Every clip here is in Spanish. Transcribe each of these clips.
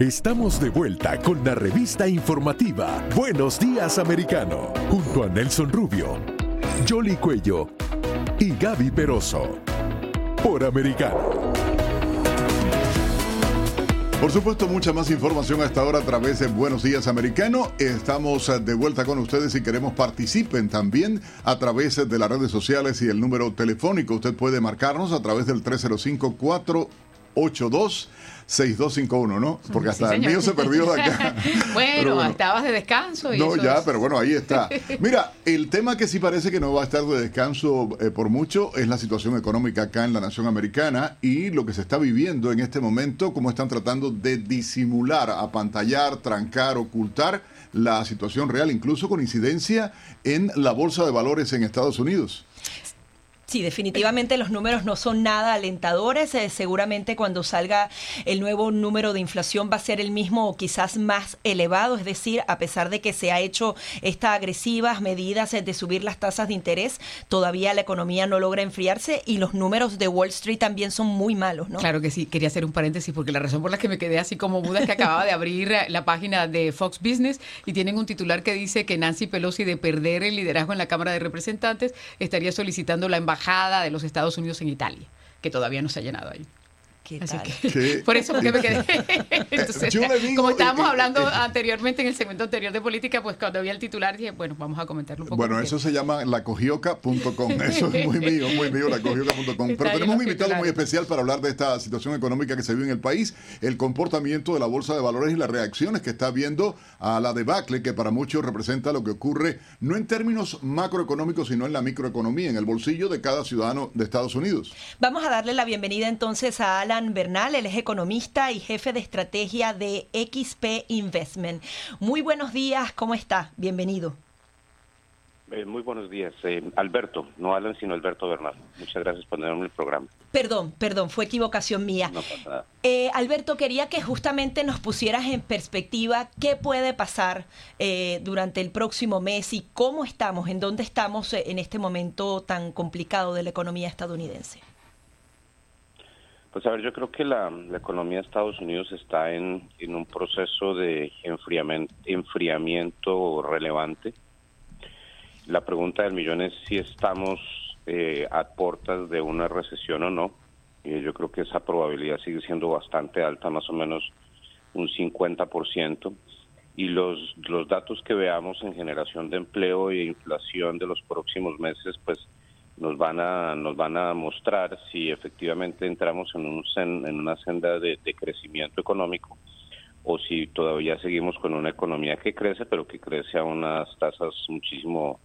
Estamos de vuelta con la revista informativa Buenos Días Americano, junto a Nelson Rubio, Jolly Cuello y Gaby Peroso, por Americano. Por supuesto, mucha más información hasta ahora a través de Buenos Días Americano. Estamos eh, de vuelta con ustedes y queremos participen también a través de las redes sociales y el número telefónico. Usted puede marcarnos a través del 305 482 6251, ¿no? Porque hasta el mío se perdió de acá. bueno, estabas de descanso. Y no, ya, pero bueno, ahí está. Mira, el tema que sí parece que no va a estar de descanso eh, por mucho es la situación económica acá en la nación americana y lo que se está viviendo en este momento, cómo están tratando de disimular, apantallar, trancar, ocultar la situación real, incluso con incidencia en la bolsa de valores en Estados Unidos. Sí, definitivamente los números no son nada alentadores. Eh, seguramente cuando salga el nuevo número de inflación va a ser el mismo o quizás más elevado. Es decir, a pesar de que se ha hecho estas agresivas medidas eh, de subir las tasas de interés, todavía la economía no logra enfriarse y los números de Wall Street también son muy malos, ¿no? Claro que sí. Quería hacer un paréntesis porque la razón por la que me quedé así como muda es que acababa de abrir eh, la página de Fox Business y tienen un titular que dice que Nancy Pelosi de perder el liderazgo en la Cámara de Representantes estaría solicitando la embajada de los Estados Unidos en Italia, que todavía no se ha llenado ahí. ¿Qué tal? por eso que me quedé. Entonces, como estábamos hablando anteriormente en el segmento anterior de política, pues cuando vi el titular dije, bueno, vamos a comentarlo un poco. Bueno, eso se llama lacogioca.com. Eso es muy mío, muy mío, lacogioca.com. Pero tenemos un invitado muy especial para hablar de esta situación económica que se vive en el país, el comportamiento de la bolsa de valores y las reacciones que está viendo a la debacle que para muchos representa lo que ocurre no en términos macroeconómicos, sino en la microeconomía, en el bolsillo de cada ciudadano de Estados Unidos. Vamos a darle la bienvenida entonces a Bernal, él es economista y jefe de estrategia de XP Investment. Muy buenos días, ¿cómo está? Bienvenido. Eh, muy buenos días, eh, Alberto, no Alan, sino Alberto Bernal. Muchas gracias por tenerme el programa. Perdón, perdón, fue equivocación mía. No pasa nada. Eh, Alberto, quería que justamente nos pusieras en perspectiva qué puede pasar durante el próximo mes y cómo estamos, en dónde estamos en este momento tan complicado de la economía estadounidense. Pues a ver, yo creo que la, economía de Estados Unidos está en, un proceso de enfriamiento, enfriamiento relevante. La pregunta del millón es si estamos eh, a puertas de una recesión o no. Y yo creo que esa probabilidad sigue siendo bastante alta, más o menos un 50%. Y los, los datos que veamos en generación de empleo e inflación de los próximos meses, pues nos van a nos van a mostrar si efectivamente entramos en, un en una senda de, crecimiento económico o si todavía seguimos con una economía que crece pero que crece a unas tasas muchísimo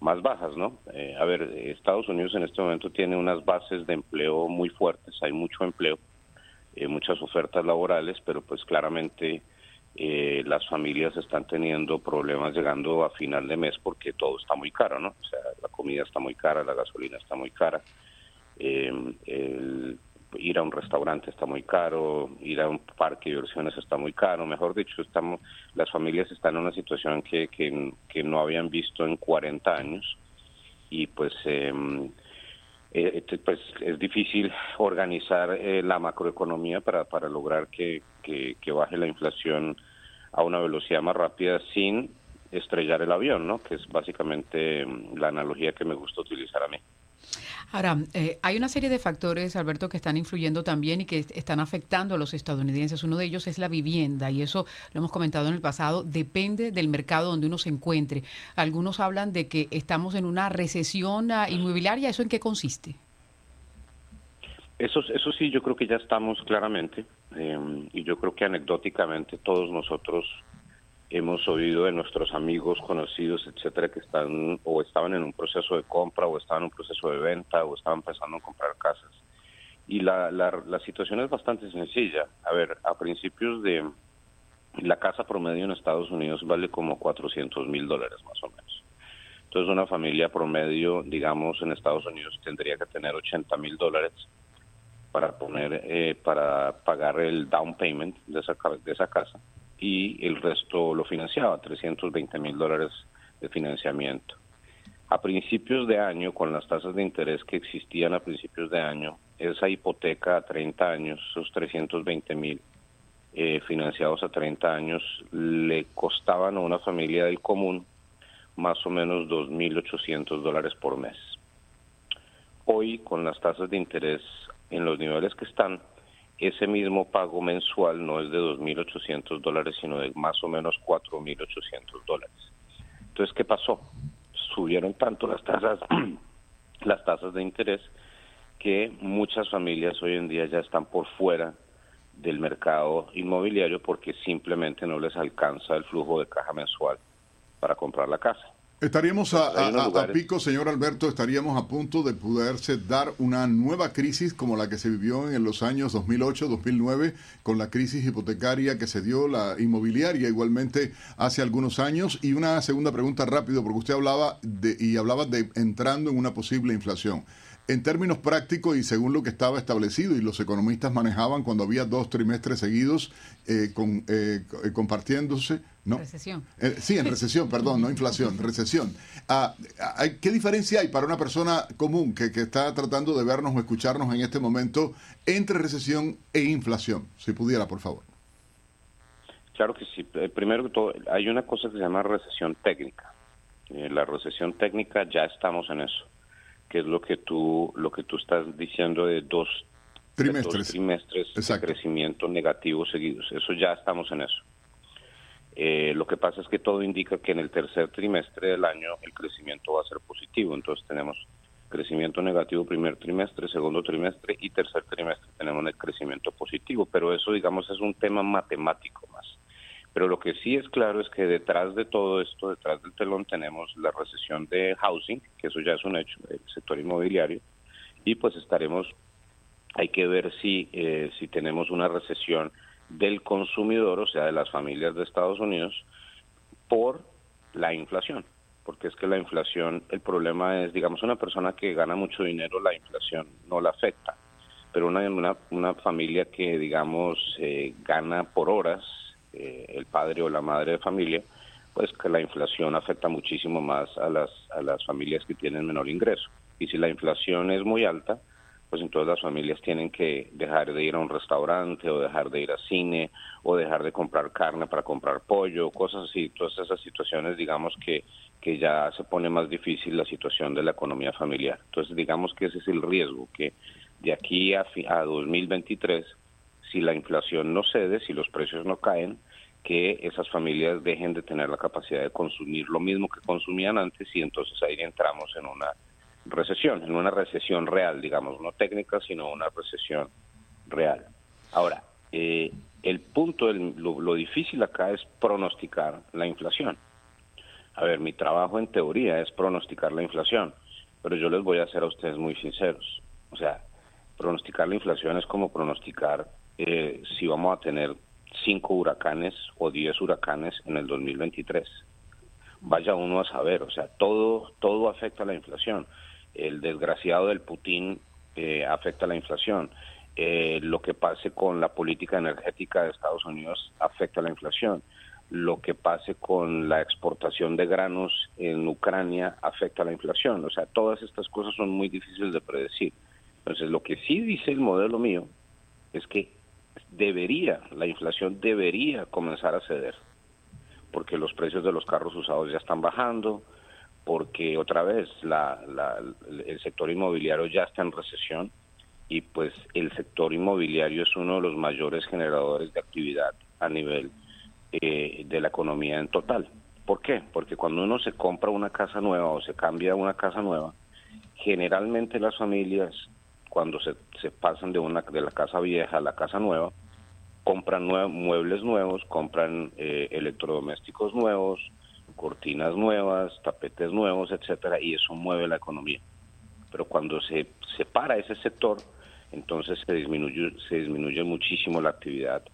más bajas, ¿no? Eh, a ver, Estados Unidos en este momento tiene unas bases de empleo muy fuertes, hay mucho empleo, eh, muchas ofertas laborales, pero pues claramente eh, las familias están teniendo problemas llegando a final de mes porque todo está muy caro, ¿no? O sea, comida está muy cara, la gasolina está muy cara, eh, ir a un restaurante está muy caro, ir a un parque de diversiones está muy caro, mejor dicho, estamos, las familias están en una situación que, que, no habían visto en 40 años y pues... Em, eh, pues es difícil organizar eh, la macroeconomía para, para lograr que, que, baje la inflación a una velocidad más rápida sin estrellar el avión, ¿no? Que es básicamente mm, la analogía que me gusta utilizar a mí. Ahora, eh, hay una serie de factores, Alberto, que están influyendo también y que están afectando a los estadounidenses. Uno de ellos es la vivienda y eso lo hemos comentado en el pasado, depende del mercado donde uno se encuentre. Algunos hablan de que estamos en una recesión ah, inmobiliaria. ¿Eso en qué consiste? Eso, eso sí, yo creo que ya estamos claramente, em, y yo creo que anecdóticamente todos nosotros hemos oído de nuestros amigos, conocidos, etcétera, que están o estaban en un proceso de compra o estaban en un proceso de venta o estaban pensando en comprar casas. Y la, la, la situación es bastante sencilla. A ver, a principios de la casa promedio en Estados Unidos vale como 400 mil dólares más o menos. Entonces una familia promedio, digamos, en Estados Unidos tendría que tener 80 mil dólares para poner eh, para pagar el down payment de esa, de esa casa y el resto lo financiaba, 320 mil dólares de financiamiento. A principios de año, con las tasas de interés que existían a principios de año, esa hipoteca a 30 años, esos 320 mil, eh, financiados a 30 años le costaban a una familia del común más o menos 2.800 dólares por mes. Hoy, con las tasas de interés en los niveles que están, ese mismo pago mensual no es de 2.800 dólares, sino de más o menos 4.800 dólares. Entonces, ¿qué pasó? Subieron tanto las tasas, las tasas de interés que muchas familias hoy en día ya están por fuera del mercado inmobiliario porque simplemente no les alcanza el flujo de caja mensual para comprar la casa. Estaríamos a, pico, señor Alberto, estaríamos a punto de poderse dar una nueva crisis como la que se vivió en los años 2008-2009 con la crisis hipotecaria que se dio, la inmobiliaria igualmente hace algunos años. Y una segunda pregunta rápido, porque usted hablaba de, y hablaba de entrando en una posible inflación en términos prácticos y según lo que estaba establecido y los economistas manejaban cuando había dos trimestres seguidos eh, con, eh, eh, compartiéndose, ¿no? Recesión. sí, en recesión, perdón, no inflación, recesión. Ah, ¿Qué diferencia hay para una persona común que, que está tratando de vernos o escucharnos en este momento entre recesión e inflación? Si pudiera, por favor. Claro que sí. Primero que todo, hay una cosa que se llama recesión técnica. la recesión técnica ya estamos en eso que es lo que tú lo que tú estás diciendo de dos trimestres, trimestres de crecimiento negativo seguidos. Eso ya estamos en eso. Eh, lo que pasa es que todo indica que en el tercer trimestre del año el crecimiento va a ser positivo. Entonces tenemos crecimiento negativo primer trimestre, segundo trimestre y tercer trimestre tenemos el crecimiento positivo. Pero eso, digamos, es un tema matemático más. Pero lo que sí es claro es que detrás de todo esto, detrás del telón, tenemos la recesión de housing, que eso ya es un hecho, el sector inmobiliario, y pues estaremos, hay que ver si, eh, si tenemos una recesión del consumidor, o sea, de las familias de Estados Unidos, por la inflación. Porque es que la inflación, el problema es, digamos, una persona que gana mucho dinero, la inflación no la afecta. Pero una, una, una familia que, digamos, eh, gana por horas, eh, el padre o la madre de familia, pues que la inflación afecta muchísimo más a las, a las familias que tienen menor ingreso. Y si la inflación es muy alta, pues entonces las familias tienen que dejar de ir a un restaurante o dejar de ir a cine o dejar de comprar carne para comprar pollo, cosas así, todas esas situaciones digamos que, que ya se pone más difícil la situación de la economía familiar. Entonces digamos que ese es el riesgo, que de aquí a, a 2023 si la inflación no cede, si los precios no caen, que esas familias dejen de tener la capacidad de consumir lo mismo que consumían antes y entonces ahí entramos en una recesión, en una recesión real, digamos, no técnica, sino una recesión real. Ahora, eh, el punto, lo, lo difícil acá es pronosticar la inflación. A ver, mi trabajo en teoría es pronosticar la inflación, pero yo les voy a hacer a ustedes muy sinceros. O sea, pronosticar la inflación es como pronosticar eh, si vamos a tener cinco huracanes o diez huracanes en el 2023. Vaya uno a saber, o sea, todo, todo afecta a la inflación. El desgraciado del Putin eh, afecta a la inflación. Eh, lo que pase con la política energética de Estados Unidos afecta a la inflación. Lo que pase con la exportación de granos en Ucrania afecta a la inflación. O sea, todas estas cosas son muy difíciles de predecir. Entonces, lo que sí dice el modelo mío es que debería, la inflación debería comenzar a ceder, porque los precios de los carros usados ya están bajando, porque otra vez la, el sector inmobiliario ya está en recesión y pues el sector inmobiliario es uno de los mayores generadores de actividad a nivel eh, de la economía en total. ¿Por qué? Porque cuando uno se compra una casa nueva o se cambia una casa nueva, generalmente las familias cuando se, se pasan de una de la casa vieja a la casa nueva, compran muebles nuevos, compran eh, electrodomésticos nuevos, cortinas nuevas, tapetes nuevos, etcétera, y eso mueve la economía. Pero cuando se separa ese sector, entonces se disminuye, se disminuye muchísimo la actividad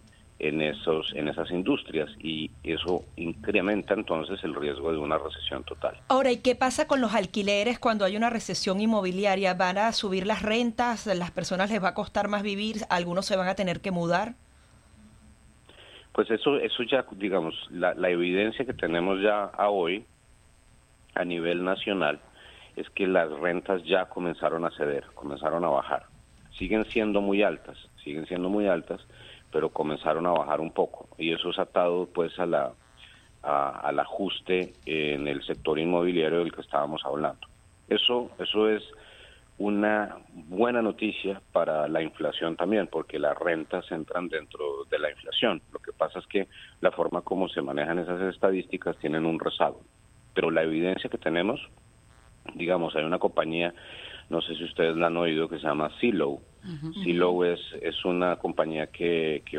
en esos en esas industrias y eso incrementa entonces el riesgo de una recesión total. Ahora, ¿y qué pasa con los alquileres cuando hay una recesión inmobiliaria? ¿Van a subir las rentas? ¿Las personas les va a costar más vivir? ¿Algunos se van a tener que mudar? Pues eso eso ya digamos la, la evidencia que tenemos ya a hoy a nivel nacional es que las rentas ya comenzaron a ceder, comenzaron a bajar. Siguen siendo muy altas, siguen siendo muy altas, pero comenzaron a bajar un poco y eso es atado pues a la al ajuste en el sector inmobiliario del que estábamos hablando. Eso eso es una buena noticia para la inflación también, porque las rentas entran dentro de la inflación. Lo que pasa es que la forma como se manejan esas estadísticas tienen un rezago. Pero la evidencia que tenemos, digamos, hay una compañía, no sé si ustedes la han oído, que se llama Silo. Silo es, es una compañía que, que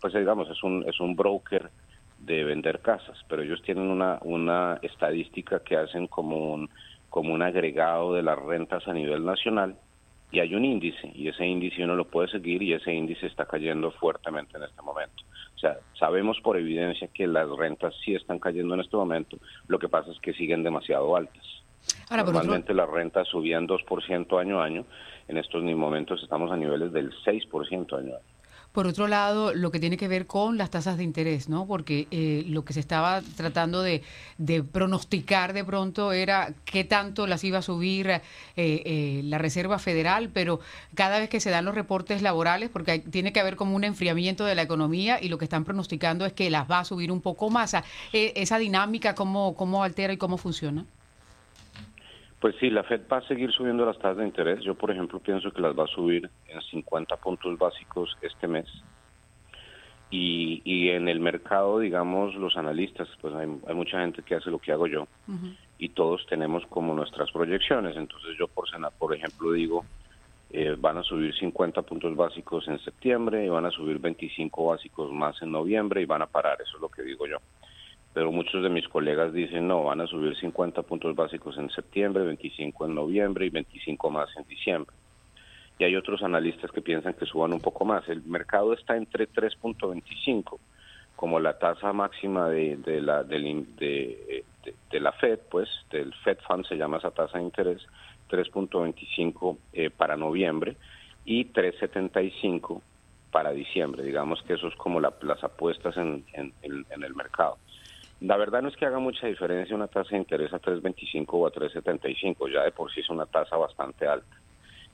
pues digamos, es un, es un broker de vender casas, pero ellos tienen una, una estadística que hacen como un como un agregado de las rentas a nivel nacional y hay un índice y ese índice uno lo puede seguir y ese índice está cayendo fuertemente en este momento. O sea, sabemos por evidencia que las rentas sí están cayendo en este momento, lo que pasa es que siguen demasiado altas. Normalmente las rentas subían 2% año a año, en estos momentos estamos a niveles del 6% año a año. Por otro lado, lo que tiene que ver con las tasas de interés, ¿no? Porque eh, lo que se estaba tratando de, pronosticar de pronto era qué tanto las iba a subir eh, eh, la Reserva Federal, pero cada vez que se dan los reportes laborales, porque tiene que haber como un enfriamiento de la economía y lo que están pronosticando es que las va a subir un poco más. esa dinámica, ¿cómo, ¿cómo altera y cómo funciona? Pues sí, la Fed va a seguir subiendo las tasas de interés. Yo, por ejemplo, pienso que las va a subir en 50 puntos básicos este mes. Y, y en el mercado, digamos, los analistas, pues hay, mucha gente que hace lo que hago yo. Y todos tenemos como nuestras proyecciones. Entonces yo, por, por ejemplo, digo, eh, van a subir 50 puntos básicos en septiembre y van a subir 25 básicos más en noviembre y van a parar. Eso es lo que digo yo pero muchos de mis colegas dicen no, van a subir 50 puntos básicos en septiembre, 25 en noviembre y 25 más en diciembre. Y hay otros analistas que piensan que suban un poco más. El mercado está entre 3.25 como la tasa máxima de, la, de, la Fed, pues del Fed Fund se llama esa tasa de interés, 3.25 eh, para noviembre y 3.75 para diciembre. Digamos que eso es como las apuestas en el mercado. La verdad no es que haga mucha diferencia una tasa de interés a 3.25 o a 3.75, ya de por sí es una tasa bastante alta.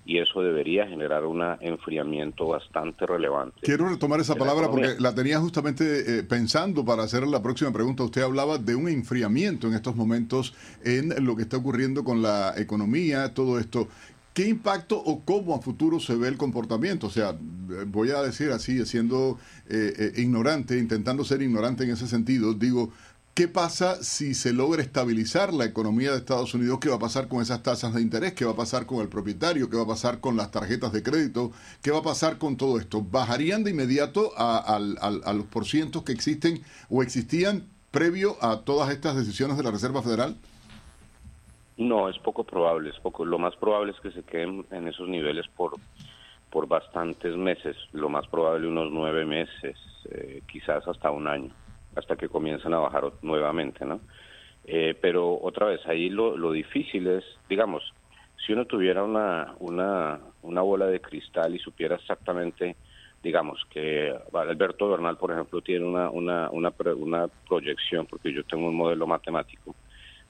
Y eso debería generar un enfriamiento bastante relevante. Quiero retomar esa palabra porque la tenía justamente eh, pensando para hacer la próxima pregunta. Usted hablaba de un enfriamiento en estos momentos en lo que está ocurriendo con la economía, todo esto. ¿Qué impacto o cómo a futuro se ve el comportamiento? O sea, voy a decir así, siendo eh, eh, ignorante, intentando ser ignorante en ese sentido, digo, ¿Qué pasa si se logra estabilizar la economía de Estados Unidos? ¿Qué va a pasar con esas tasas de interés? ¿Qué va a pasar con el propietario? ¿Qué va a pasar con las tarjetas de crédito? ¿Qué va a pasar con todo esto? ¿Bajarían de inmediato a, los porcientos que existen o existían previo a todas estas decisiones de la Reserva Federal? No, es poco probable. Es poco. Lo más probable es que se queden en esos niveles por, por bastantes meses. Lo más probable unos nueve meses, eh, quizás hasta un año hasta que comienzan a bajar nuevamente, ¿no? Eh, pero otra vez, ahí lo, lo difícil es, digamos, si uno tuviera una, una, una bola de cristal y supiera exactamente, digamos, que Alberto Bernal, por ejemplo, tiene una, una, una, una proyección, porque yo tengo un modelo matemático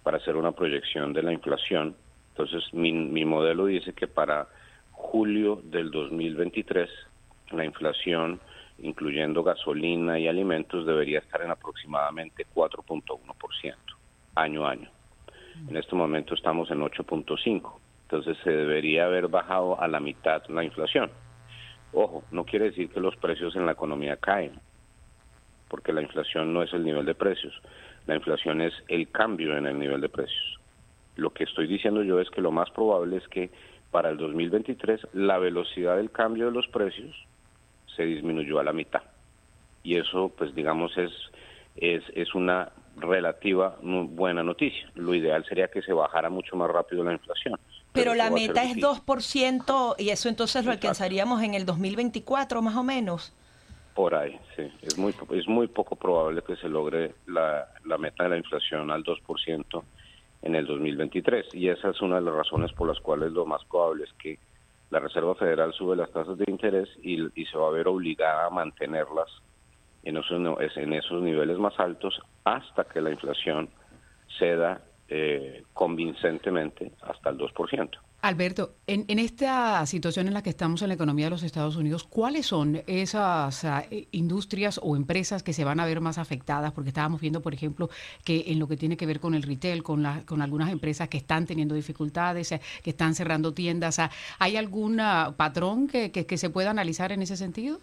para hacer una proyección de la inflación, entonces mi, mi modelo dice que para julio del 2023 la inflación incluyendo gasolina y alimentos, debería estar en aproximadamente 4.1% año a año. En este momento estamos en 8.5%, entonces se debería haber bajado a la mitad la inflación. Ojo, no quiere decir que los precios en la economía caen, porque la inflación no es el nivel de precios, la inflación es el cambio en el nivel de precios. Lo que estoy diciendo yo es que lo más probable es que para el 2023 la velocidad del cambio de los precios se disminuyó a la mitad. Y eso, pues digamos, es, es, es una relativa buena noticia. Lo ideal sería que se bajara mucho más rápido la inflación. Pero, la meta es 2% y eso entonces lo alcanzaríamos en el 2024 más o menos. Por ahí, sí. Es muy, es muy poco probable que se logre la, la meta de la inflación al 2% en el 2023. Y esa es una de las razones por las cuales lo más probable es que la Reserva Federal sube las tasas de interés y, se va a ver obligada a mantenerlas en esos, en esos niveles más altos hasta que la inflación ceda eh, convincentemente hasta el 2%. Alberto, en, esta situación en la que estamos en la economía de los Estados Unidos, ¿cuáles son esas ah, eh, industrias o empresas que se van a ver más afectadas? Porque estábamos viendo, por ejemplo, que en lo que tiene que ver con el retail, con, con algunas empresas que están teniendo dificultades, eh, que están cerrando tiendas, ah, ¿hay algún ah, patrón que, que, se pueda analizar en ese sentido?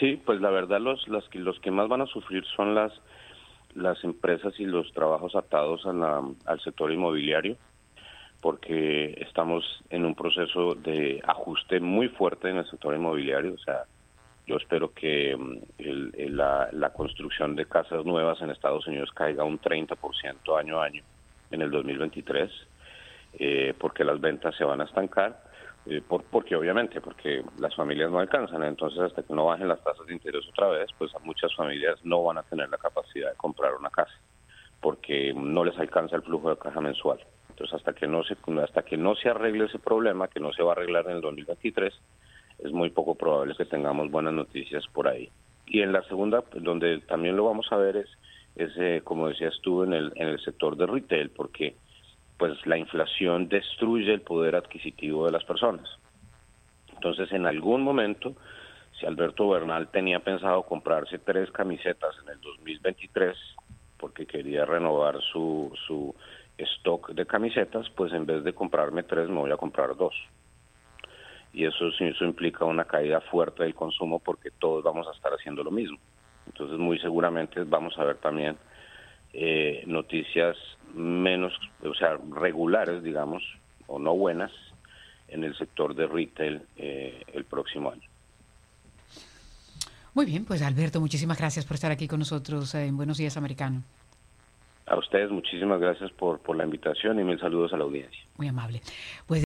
Sí, pues la verdad los, los, los que más van a sufrir son las, las empresas y los trabajos atados al sector inmobiliario porque estamos en un proceso de ajuste muy fuerte en el sector inmobiliario. O sea, yo espero que mm, la, construcción de casas nuevas en Estados Unidos caiga un 30% año a año en el 2023, eh, porque las ventas se van a estancar. Eh, por, porque obviamente, porque las familias no alcanzan, entonces hasta que no bajen las tasas de interés otra vez, pues muchas familias no van a tener la capacidad de comprar una casa, porque no les alcanza el flujo de caja mensual. Entonces, hasta que no se hasta que no se arregle ese problema, que no se va a arreglar en el 2023, es muy poco probable que tengamos buenas noticias por ahí. Y en la segunda, donde también lo vamos a ver es, es eh, como decías tú, en el, en el sector de retail, porque pues la inflación destruye el poder adquisitivo de las personas. Entonces, en algún momento, si Alberto Bernal tenía pensado comprarse tres camisetas en el 2023, porque quería renovar su, su stock de camisetas, pues en vez de comprarme tres me voy a comprar dos. Y eso, eso implica una caída fuerte del consumo porque todos vamos a estar haciendo lo mismo. Entonces muy seguramente vamos a ver también eh, noticias menos, o sea, regulares, digamos, o no buenas en el sector de retail eh, el próximo año. Muy bien, pues Alberto, muchísimas gracias por estar aquí con nosotros en Buenos Días Americano. A ustedes muchísimas gracias por, por la invitación y mil saludos a la audiencia. Muy amable. Pues